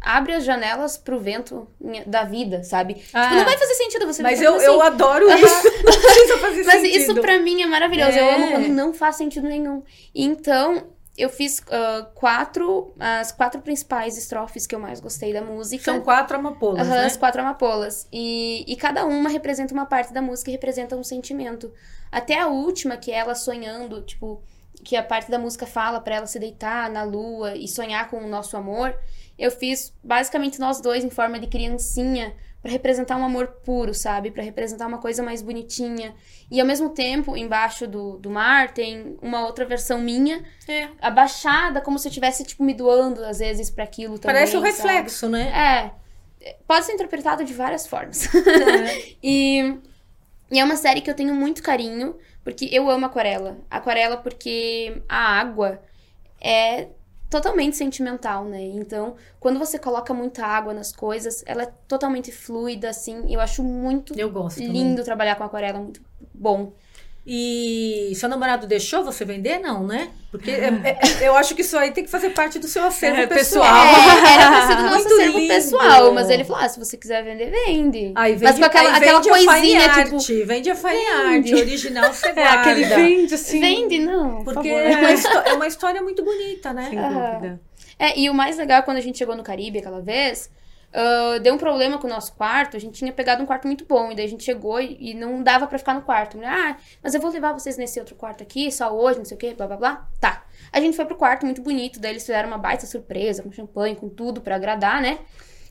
abre as janelas pro vento da vida, sabe? Ah, Tipo, não vai fazer sentido você Mas eu, assim. eu adoro isso. Não precisa fazer Mas sentido. isso pra mim é maravilhoso. Eu É. amo quando não faz sentido nenhum. Então, eu fiz ah, quatro, as quatro principais estrofes que eu mais gostei da música. São quatro amapolas, Aham, né? as quatro amapolas. E, e cada uma representa uma parte da música e representa um sentimento. Até a última, que é ela sonhando, tipo, que a parte da música fala pra ela se deitar na lua e sonhar com o nosso amor. Eu fiz basicamente nós dois em forma de criancinha pra representar um amor puro, sabe? Pra representar uma coisa mais bonitinha. E ao mesmo tempo, embaixo do, do mar, tem uma outra versão minha, É. abaixada, como se eu estivesse, tipo, me doando às vezes pra aquilo também. Parece um sabe? reflexo, né? É. Pode ser interpretado de várias formas. É. e, e é uma série que eu tenho muito carinho, porque eu amo aquarela. Aquarela porque a água é totalmente sentimental, né? Então, quando você coloca muita água nas coisas, ela é totalmente fluida, assim. Eu acho muito Eu gosto. também. lindo trabalhar com aquarela, muito bom. E seu namorado deixou você vender? Não, né? Porque é- é- eu acho que isso aí tem que fazer parte do seu acervo É, pessoal. pessoal. É, era pra ser do nosso Muito acervo lindo. pessoal, mas ele falou: ah, se você quiser vender, vende. Aí vende, mas com aquela, aí aquela vende a coisinha, fine tipo, art, vende a fine vende. art, original você É, guarda. aquele vende, assim. vende, não. por Porque favor. é uma, é uma história muito bonita, né? Sem dúvida. É, e o mais legal é quando a gente chegou no Caribe aquela vez, ah, deu um problema com o nosso quarto. A gente tinha pegado um quarto muito bom, e daí a gente chegou e, e não dava pra ficar no quarto. Mulher, Ah, mas eu vou levar vocês nesse outro quarto aqui, só hoje, não sei o quê, blá blá blá. Tá. A gente foi pro quarto muito bonito, daí eles fizeram uma baita surpresa, com champanhe, com tudo pra agradar, né?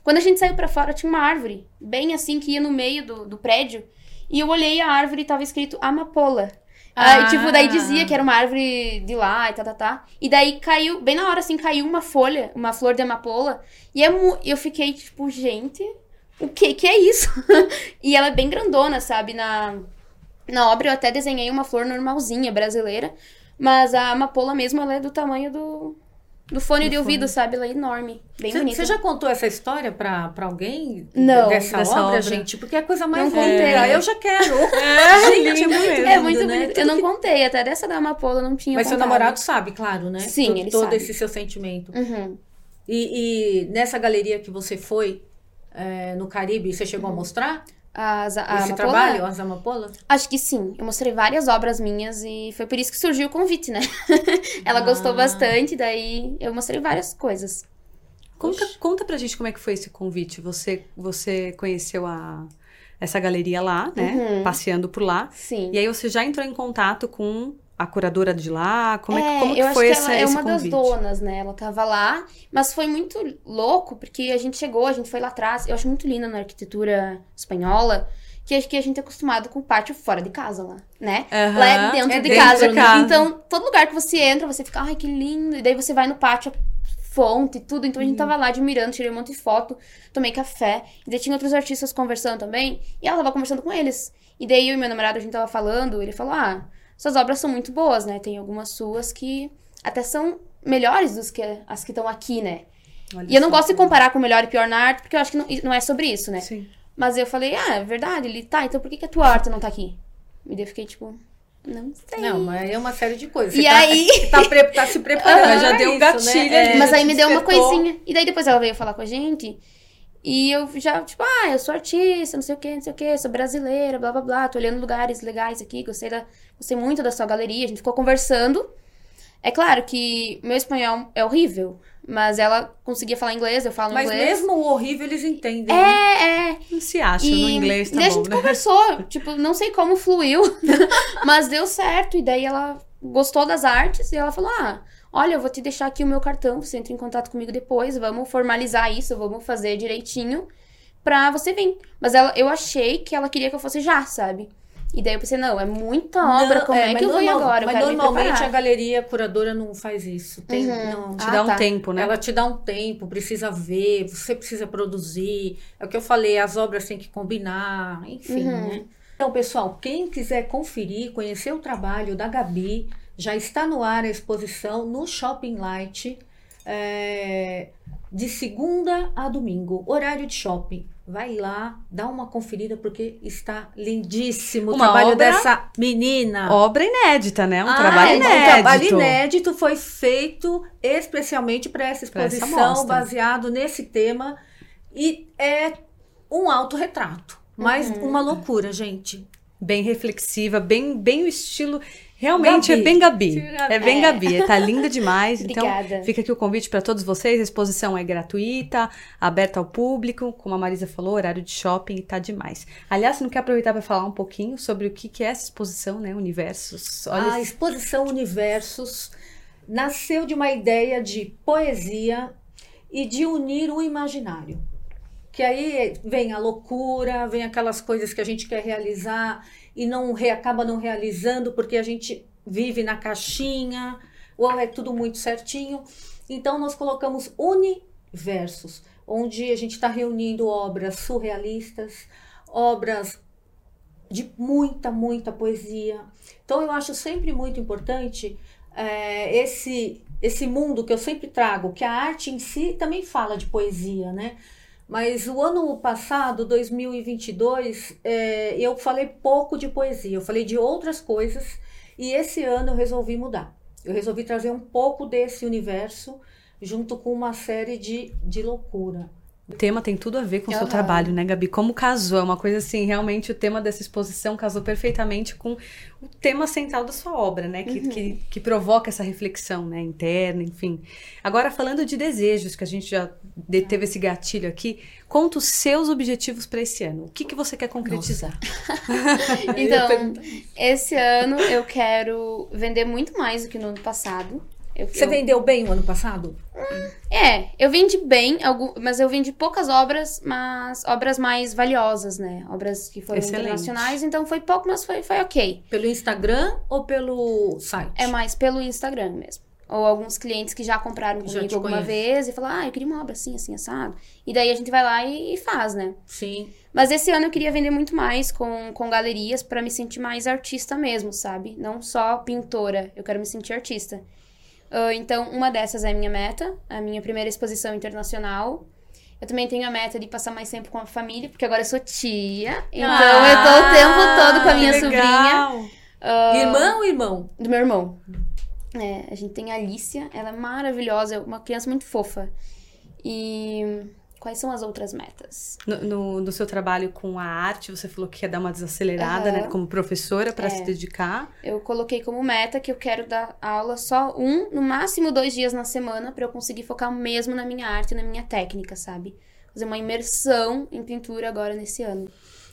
Quando a gente saiu pra fora, tinha uma árvore, bem assim, que ia no meio do, do prédio. E eu olhei a árvore e tava escrito amapola. Aí, Ah. tipo, daí dizia que era uma árvore de lá e tá, tá, tá. E daí caiu, bem na hora, assim, caiu uma folha, uma flor de amapola. E é eu fiquei, tipo, gente, o que que é isso? e ela é bem grandona, sabe? Na, na obra eu até desenhei uma flor normalzinha, brasileira. Mas a amapola mesmo, ela é do tamanho do, do fone Do de ouvido, sabe? Ela é enorme, bem bonita. você já contou essa história pra, pra alguém? Não, Dessa, dessa obra, obra. gente? Porque é a coisa mais Não linda. contei. Eu já quero. É, Gente, é lindo muito mesmo. É muito né? bonito. Eu não que- contei, até dessa da amapola não tinha Mas seu contado. namorado sabe, claro, né? Sim, todo, ele todo sabe. esse seu sentimento. Uhum. E, e nessa galeria que você foi é, no Caribe, você chegou a mostrar As, a esse amapola? trabalho, as amapolas? Acho que sim. Eu mostrei várias obras minhas e foi por isso que surgiu o convite, né? Ela Ah. gostou bastante, daí eu mostrei várias coisas. Conta, conta pra gente como é que foi esse convite. Você, você conheceu a, essa galeria lá, né? Uhum. Passeando por lá. Sim. E aí você já entrou em contato com a curadora de lá? Como é, que- É, como que foi que essa, ela é uma convite? das donas, né? Ela tava lá, mas foi muito louco, porque a gente chegou, a gente foi lá atrás. Eu acho muito linda na arquitetura espanhola, que acho que a gente é acostumado com o pátio fora de casa lá, né? Aham, Lá é dentro é de dentro casa. de casa. Então, todo lugar que você entra, você fica, ai, que lindo. E daí você vai no pátio, fonte, tudo. Então a Uhum. gente tava lá admirando, tirei um monte de foto, tomei café. E daí tinha outros artistas conversando também. E ela tava conversando com eles. E daí eu e meu namorado, a gente tava falando, ele falou, ah, suas obras são muito boas, né? Tem algumas suas que até são melhores dos que as que estão aqui, né? Olha E eu não gosto de comparar com melhor e pior na arte, porque eu acho que não, não é sobre isso, né? Sim. Mas eu falei, ah, é verdade. Ele, tá, então por que, que a tua arte não tá aqui? E daí eu fiquei tipo, não sei. Não, mas é uma série de coisas. E Você tá- aí- Tá, pre- tá se preparando. Aham, já deu um isso, gatilho né? É, Mas aí me deu uma despertou. coisinha. E daí depois ela veio falar com a gente. E eu já, tipo, ah, eu sou artista, não sei o que, não sei o que, sou brasileira, blá blá blá, tô olhando lugares legais aqui, gostei, da, gostei muito da sua galeria, a gente ficou conversando. É claro que meu espanhol é horrível, mas ela conseguia falar inglês, eu falo Mas inglês. mesmo o horrível eles entendem. né? É, é. Não se acha E, no inglês, tá daí a gente né? conversou, tipo, não sei como fluiu, mas deu certo. E daí ela gostou das artes e ela falou: Ah, olha, eu vou te deixar aqui o meu cartão, você entra em contato comigo depois, vamos formalizar isso, vamos fazer direitinho pra você vir. Mas ela, eu achei que ela queria que eu fosse já, sabe? E daí eu pensei, não, é muita obra, Não, como é, mas que eu vou agora? Eu Mas normalmente a galeria curadora não faz isso. Tem, Uhum. não, Te Ah, dá um tá. tempo, né? Ela te dá um tempo, precisa ver, você precisa produzir. É o que eu falei, as obras têm que combinar, enfim, Uhum. né? Então, pessoal, quem quiser conferir, conhecer o trabalho da Gabi, já está no ar a exposição no Shopping Light. É, de segunda a domingo, horário de shopping. Vai lá, dá uma conferida porque está lindíssimo o Uma trabalho obra- dessa menina. Obra inédita, né? Um Ah, trabalho é, inédito. Um trabalho inédito foi feito especialmente para essa essa exposição, mostra. baseado nesse tema. E é um autorretrato. Mas Uhum. uma loucura, gente. Bem reflexiva, bem, bem o estilo. Realmente Gabi. é bem Gabi. É bem É. Gabi. Tá linda demais. então, fica aqui o convite para todos vocês. A exposição é gratuita, aberta ao público. Como a Marisa falou, horário de shopping tá demais. Aliás, você não quer aproveitar para falar um pouquinho sobre o que, que é essa exposição, né? Universos. Olha A exposição Universos nasceu de uma ideia de poesia e de unir o imaginário. Que aí vem a loucura, vem aquelas coisas que a gente quer realizar e não acaba não realizando porque a gente vive na caixinha ou é tudo muito certinho. Então nós colocamos universos, onde a gente está reunindo obras surrealistas, obras de muita, muita poesia. Então eu acho sempre muito importante é, esse esse mundo que eu sempre trago, que a arte em si também fala de poesia, né? Mas o ano passado, 2022, é, eu falei pouco de poesia, eu falei de outras coisas e esse ano eu resolvi mudar. Eu resolvi trazer um pouco desse universo junto com uma série de, de loucura. O tema tem tudo a ver com o seu Aham. trabalho, né, Gabi? Como casou? É uma coisa assim, realmente o tema dessa exposição casou perfeitamente com o tema central da sua obra, né? Que, que, que provoca essa reflexão, né? Interna, enfim. Agora, falando de desejos, que a gente já teve esse gatilho aqui, conta os seus objetivos para esse ano. O que, que você quer concretizar? Então, esse ano eu quero vender muito mais do que no ano passado. Eu, Você eu- vendeu bem o ano passado? É, eu vendi bem, mas eu vendi poucas obras, mas obras mais valiosas, né? Obras que foram Excelente. internacionais, então foi pouco, mas foi, foi ok. Pelo Instagram ou pelo site? É mais pelo Instagram mesmo. Ou alguns clientes que já compraram Já comigo te alguma conhecem. vez e falaram, ah, eu queria uma obra assim, assim, assado. E daí a gente vai lá e, e faz, né? Sim. Mas esse ano eu queria vender muito mais com, com galerias pra me sentir mais artista mesmo, sabe? Não só pintora, eu quero me sentir artista. Ah, então, uma dessas é a minha meta, a minha primeira exposição internacional. Eu também tenho a meta de passar mais tempo com a família, porque agora eu sou tia. Então, Ah, eu tô o tempo todo com a minha que sobrinha. legal! Ah, Irmã ou irmão? do meu irmão. É, a gente tem a Alicia, ela é maravilhosa, é uma criança muito fofa. E quais são as outras metas? No, no, no seu trabalho com a arte, você falou que quer dar uma desacelerada, Aham. né? Como professora, para É. se dedicar. Eu coloquei como meta que eu quero dar aula só um, no máximo dois dias na semana, pra eu conseguir focar mesmo na minha arte, na minha técnica, sabe? Fazer uma imersão em pintura agora nesse ano.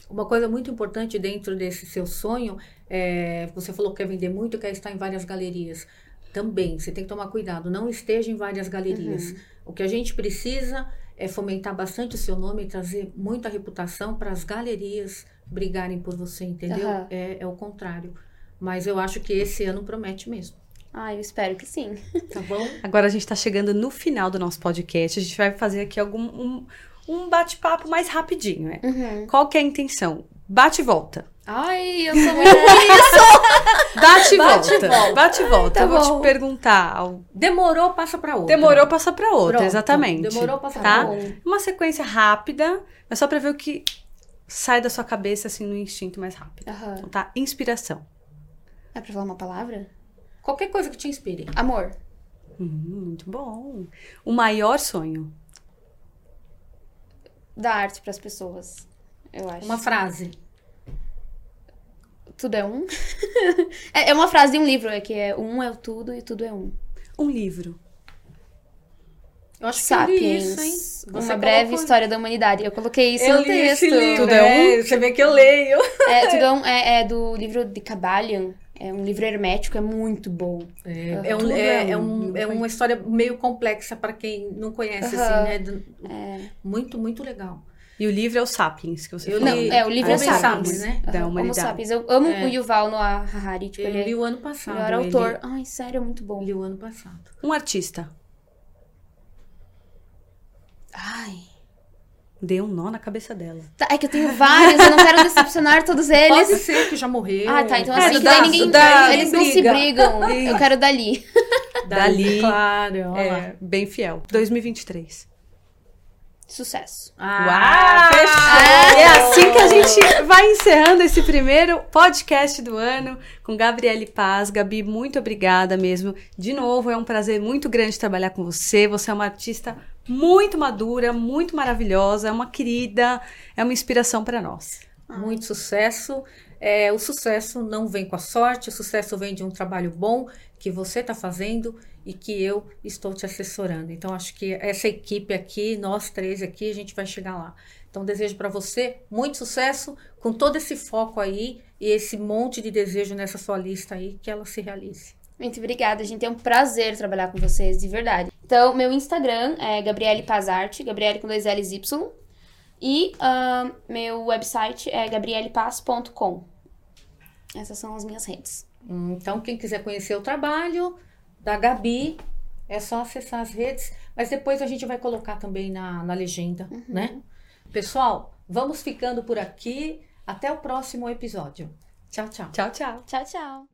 Uma coisa muito importante dentro desse seu sonho, é, você falou que quer vender muito, quer estar em várias galerias. Também, você tem que tomar cuidado, não esteja em várias galerias. Uhum. O que a gente precisa é fomentar bastante o seu nome e trazer muita reputação para as galerias brigarem por você, entendeu? Aham. É, é o contrário. Mas eu acho que esse ano promete mesmo, Ah, eu espero que sim. tá bom? Agora a gente tá chegando no final do nosso podcast. A gente vai fazer aqui algum um, um bate-papo mais rapidinho, né? Uhum. Qual que é a intenção? Bate e volta. Ai, eu sou muito isso! Bate e Bate volta. volta. Bate e volta. tá Eu vou bom. te perguntar. Demorou, passa para outra. Demorou, passa pra outra, Pronto, exatamente. Demorou, passa tá? pra outra. Uma sequência rápida, mas só pra ver o que sai da sua cabeça, assim, no instinto mais rápido. Aham. Então, tá? Inspiração. É pra falar uma palavra? Qualquer coisa que te inspire. Amor. Hum, muito bom. O maior sonho. Dar arte pras pessoas. Eu acho. Uma frase. Tudo é um? é, é uma frase de um livro, é que é um é o tudo e tudo é um. Um livro. Eu acho que eu li Sapiens. isso, hein? uma Você breve colocou- história da humanidade. Eu coloquei isso Eu no li texto. esse livro. Tudo é é, Você vê que eu leio. É, tudo é, um, é, é do livro de Cabalian. É um livro hermético, é muito bom. É, é, um- é- é um- um- é uma história meio complexa para quem não conhece, Aham. assim, né? É. Muito, muito legal. E o livro é o Sapiens, que você Eu falou. Não, li- é, o livro é Homo Sapiens. Sapiens, né? Da Aham, Homo humanidade. Sapiens. Eu amo É. o Yuval Noah Harari. Tipo, Eu ele é li o ano passado. melhor autor. Ai, sério, é muito bom. Li o ano passado. Um artista. Ai. Dê um nó na cabeça dela. Tá, é que eu tenho vários, eu não quero decepcionar todos eles. Pode ser que já morreu. Ah, tá. Então É, assim, da- ninguém. da- eles não se briga. brigam. Eu quero dali. Dali. Claro. É, bem fiel. 2023. Sucesso. Ah, fechou! É assim que a gente vai encerrando esse primeiro podcast do ano com Gabriele Paz. Gabi, muito obrigada mesmo. De novo, é um prazer muito grande trabalhar com você. Você é uma artista muito madura, muito maravilhosa, é uma querida, é uma inspiração para nós. Muito sucesso. É, o sucesso não vem com a sorte, o sucesso vem de um trabalho bom que você está fazendo e que eu estou te assessorando. Então, acho que essa equipe aqui, nós três aqui, a gente vai chegar lá. Então, desejo para você muito sucesso, com todo esse foco aí e esse monte de desejo nessa sua lista aí, que ela se realize. Muito obrigada, gente. É um prazer trabalhar com vocês, de verdade. Então, meu Instagram é Gabriele Pazarte, Gabriele com dois L's Y. E uh, meu website é gabrielepaz.com. Essas são as minhas redes. Então, quem quiser conhecer o trabalho da Gabi, é só acessar as redes, mas depois a gente vai colocar também na, na legenda, uhum. né? Pessoal, vamos ficando por aqui. Até o próximo episódio. Tchau, tchau. Tchau, tchau. Tchau, tchau.